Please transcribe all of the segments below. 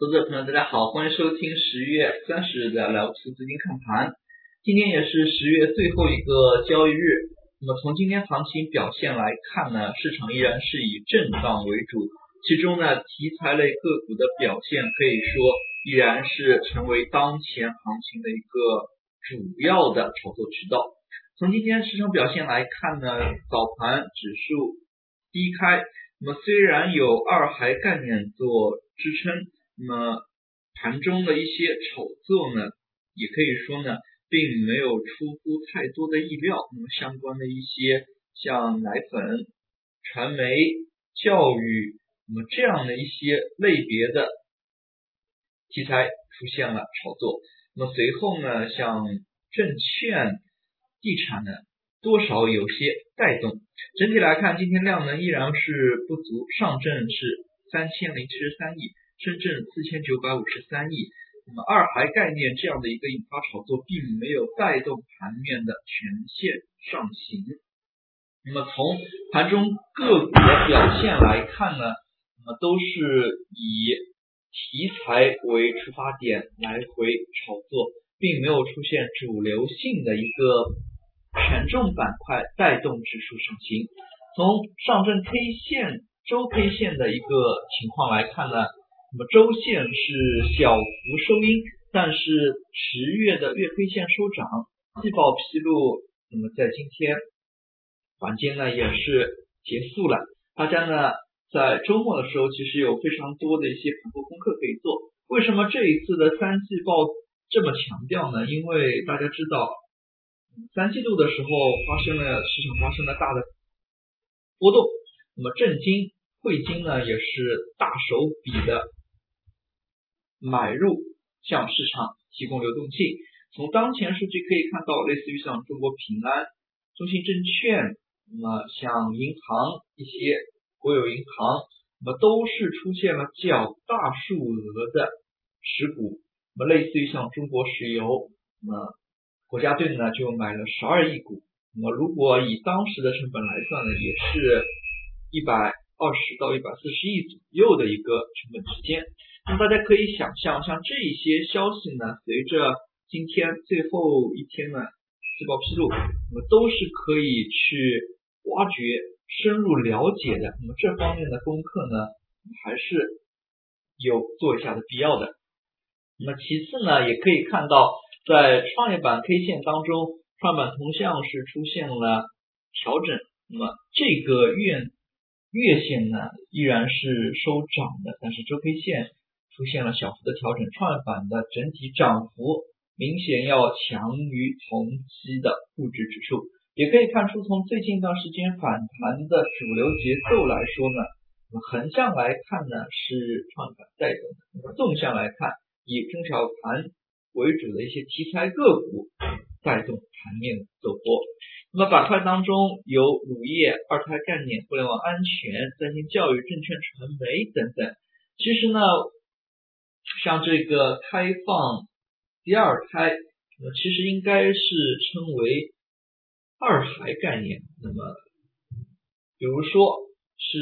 投资者朋友，大家好，欢迎收听十月三十日的聊图资金看盘。今天也是十月最后一个交易日。那么从今天行情表现来看呢，市场依然是以震荡为主，其中呢题材类个股的表现可以说依然是成为当前行情的一个主要的炒作渠道。从今天市场表现来看呢，早盘指数低开，那么虽然有二孩概念做支撑。那么盘中的一些炒作呢，也可以说呢，并没有出乎太多的意料。那么相关的一些像奶粉、传媒、教育，那么这样的一些类别的题材出现了炒作。那么随后呢，像证券、地产呢，多少有些带动。整体来看，今天量能依然是不足，上证是三千零七十三亿。深圳四千九百五十三亿，那么二孩概念这样的一个引发炒作，并没有带动盘面的全线上行。那么从盘中个股的表现来看呢，那么都是以题材为出发点来回炒作，并没有出现主流性的一个权重板块带动指数上行。从上证 K 线、周 K 线的一个情况来看呢。那么周线是小幅收阴，但是十月的月 K 线收涨，季报披露，那么在今天晚间呢也是结束了。大家呢在周末的时候其实有非常多的一些盘后功课可以做。为什么这一次的三季报这么强调呢？因为大家知道，三季度的时候发生了市场发生了大的波动，那么震惊汇金呢也是大手笔的。买入向市场提供流动性。从当前数据可以看到，类似于像中国平安、中信证券，那么像银行一些国有银行，那么都是出现了较大数额的持股。那么类似于像中国石油，那么国家队呢就买了十二亿股。那么如果以当时的成本来算呢，也是一百二十到一百四十亿左右的一个成本之间。那么大家可以想象，像这一些消息呢，随着今天最后一天呢，季报披露，那么都是可以去挖掘、深入了解的。那么这方面的功课呢，还是有做一下的必要的。那么其次呢，也可以看到，在创业板 K 线当中，创业板同向是出现了调整。那么这个月月线呢，依然是收涨的，但是周 K 线。出现了小幅的调整，创业板的整体涨幅明显要强于同期的沪指指数。也可以看出，从最近一段时间反弹的主流节奏来说呢，横向来看呢是创业板带动的，纵向来看以中小盘为主的一些题材个股带动盘面走波。那么板块当中有乳业、二胎概念、互联网安全、三星教育、证券传媒等等。其实呢。像这个开放第二胎，那么其实应该是称为二孩概念。那么，比如说是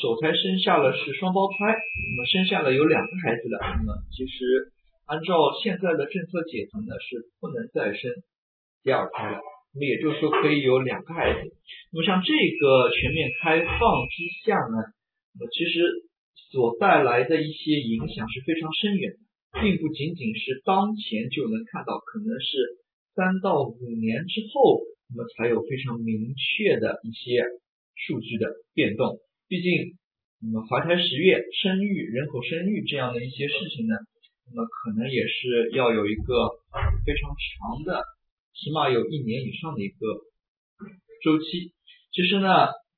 首胎生下了是双胞胎，那么生下了有两个孩子的，那么其实按照现在的政策解读呢，是不能再生第二胎了。那么也就是说可以有两个孩子。那么像这个全面开放之下呢，那么其实。所带来的一些影响是非常深远的，并不仅仅是当前就能看到，可能是三到五年之后，那么才有非常明确的一些数据的变动。毕竟，那么怀胎十月、生育、人口生育这样的一些事情呢，那么可能也是要有一个非常长的，起码有一年以上的一个周期。其实呢，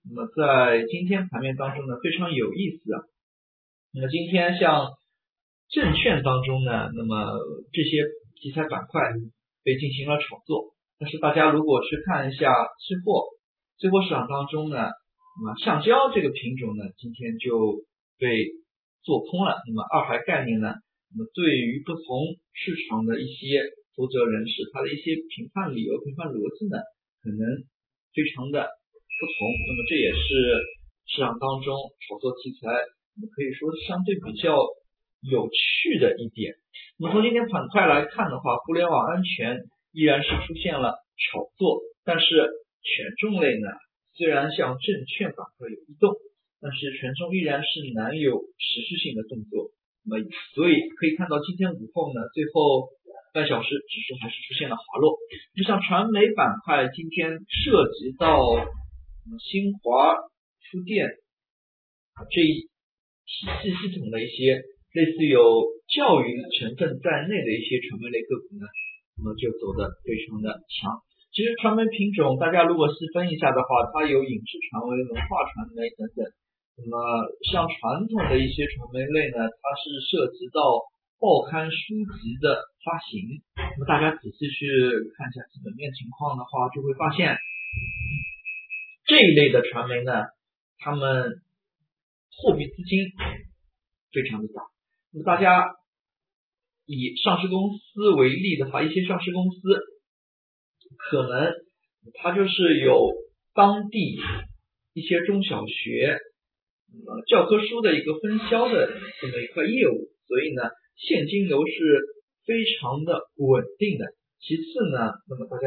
那么在今天盘面当中呢，非常有意思啊。那么今天像证券当中呢，那么这些题材板块被进行了炒作，但是大家如果去看一下期货，期货市场当中呢，那么橡胶这个品种呢，今天就被做空了。那么二孩概念呢，那么对于不同市场的一些投资人士，他的一些评判理由、评判逻辑呢，可能非常的不同。那么这也是市场当中炒作题材。可以说相对比较有趣的一点。那么从今天板块来看的话，互联网安全依然是出现了炒作，但是权重类呢，虽然像证券板块有异动，但是权重依然是难有持续性的动作。那么所以可以看到今天午后呢，最后半小时指数还是出现了滑落。就像传媒板块今天涉及到新华书店这一体系系统的一些。类似有教育成分在内的一些传媒类个股呢，那么就走的非常的强。其实传媒品种，大家如果细分一下的话，它有影视传媒、文化传媒等等。那么像传统的一些传媒类呢，它是涉及到报刊书籍的发行。那么大家仔细去看一下基本面情况的话，就会发现这一类的传媒呢，他们货币资金非常的大。那么大家以上市公司为例的话，一些上市公司可能它就是有当地一些中小学呃教科书的一个分销的这么一块业务，所以呢现金流是非常的稳定的。其次呢，那么大家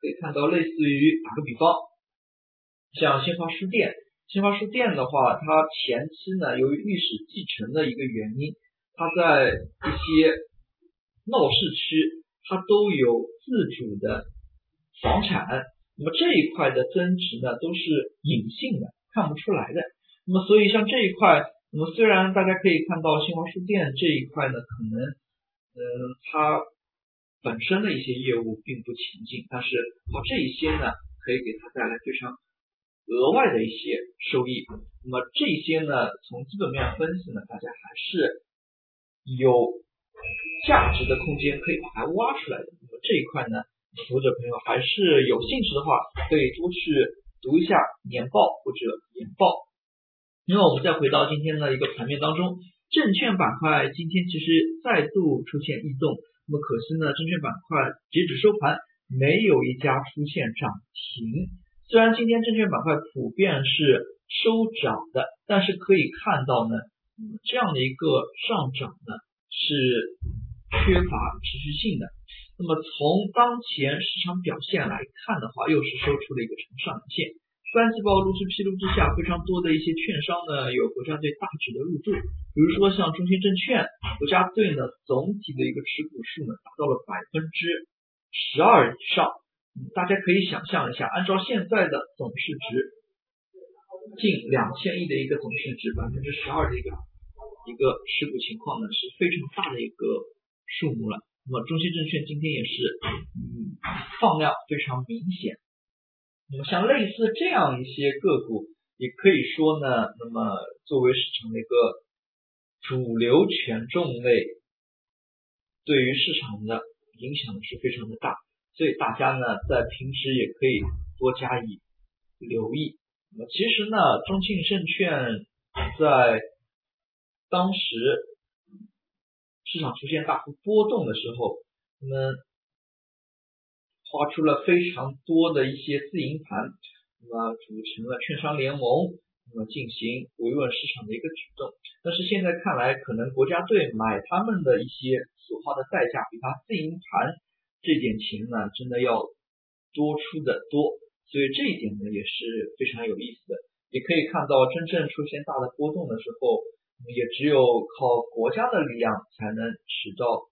可以看到，类似于打个比方，像新华书店，新华书店的话，它前期呢由于历史继承的一个原因。它在一些闹市区，它都有自主的房产，那么这一块的增值呢，都是隐性的，看不出来的。那么所以像这一块，那么虽然大家可以看到新华书店这一块呢，可能嗯它本身的一些业务并不前进，但是靠这一些呢，可以给它带来非常额外的一些收益。那么这些呢，从基本面分析呢，大家还是。有价值的空间可以把它挖出来的，那么这一块呢，投资者朋友还是有兴趣的话，可以多去读一下年报或者研报。那么我们再回到今天的一个盘面当中，证券板块今天其实再度出现异动，那么可惜呢，证券板块截止收盘没有一家出现涨停。虽然今天证券板块普遍是收涨的，但是可以看到呢。这样的一个上涨呢，是缺乏持续性的。那么从当前市场表现来看的话，又是收出了一个长上影线。三季报陆续披露之下，非常多的一些券商呢，有国家队大举的入驻。比如说像中信证券，国家队呢总体的一个持股数呢达到了百分之十二以上。大家可以想象一下，按照现在的总市值近两千亿的一个总市值，百分之十二的一个。一个持股情况呢是非常大的一个数目了。那么中信证券今天也是嗯放量非常明显。那么像类似这样一些个股，也可以说呢，那么作为市场的一个主流权重类，对于市场的影响是非常的大。所以大家呢在平时也可以多加以留意。那么其实呢，中信证券在当时市场出现大幅波动的时候，我们花出了非常多的一些自营盘，那么组成了券商联盟，那么进行维稳市场的一个举动。但是现在看来，可能国家队买他们的一些所花的代价，比他自营盘这点钱呢，真的要多出的多。所以这一点呢，也是非常有意思的。也可以看到，真正出现大的波动的时候。也只有靠国家的力量才能起到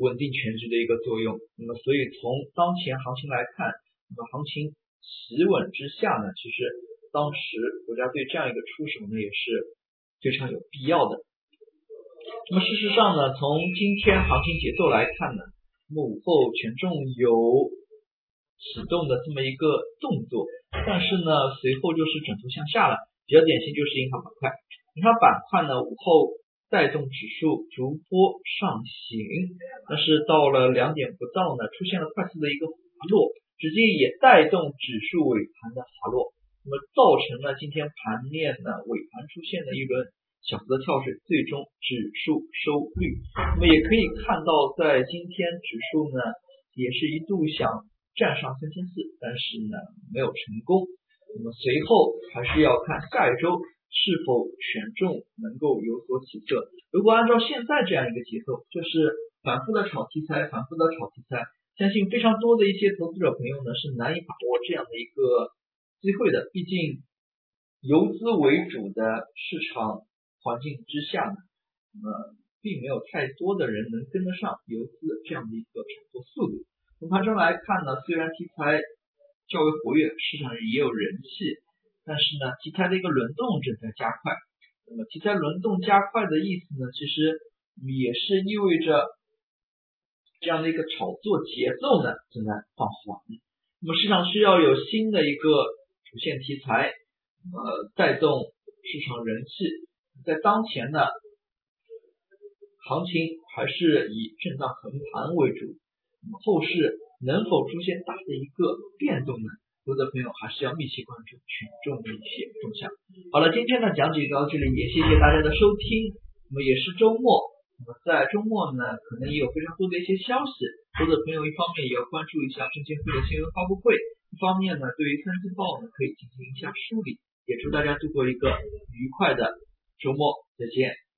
稳定全局的一个作用。那么，所以从当前行情来看，那么行情企稳之下呢，其实当时国家队这样一个出手呢，也是非常有必要的。那么，事实上呢，从今天行情节奏来看呢，那么午后权重有启动的这么一个动作，但是呢，随后就是转头向下了，比较典型就是银行板块。银行板块呢，午后带动指数逐波上行，但是到了两点不到呢，出现了快速的一个滑落，直接也带动指数尾盘的滑落，那么造成了今天盘面呢尾盘出现了一轮小幅的跳水，最终指数收绿。那么也可以看到，在今天指数呢也是一度想站上三千四，但是呢没有成功。那么随后还是要看下一周。是否权重能够有所起色。如果按照现在这样一个节奏，就是反复的炒题材，反复的炒题材，相信非常多的一些投资者朋友呢是难以把握这样的一个机会的。毕竟游资为主的市场环境之下呢，那么并没有太多的人能跟得上游资这样的一个炒作速度。从盘中来看呢，虽然题材较为活跃，市场也有人气，但是呢，题材的一个轮动正在加快。那么题材轮动加快的意思呢，其实也是意味着这样的一个炒作节奏呢正在放缓。那么市场需要有新的一个主线题材，呃，带动市场人气。在当前呢，行情还是以震荡横盘为主。那么后市能否出现大的一个变动呢？投资朋友还是要密切关注群众的一些动向。好了，今天的讲解到这里，也谢谢大家的收听。那么也是周末，那么在周末呢，可能也有非常多的一些消息。投资朋友一方面也要关注一下证监会的新闻发布会，一方面呢，对于三季报呢可以进行一下梳理。也祝大家度过一个愉快的周末，再见。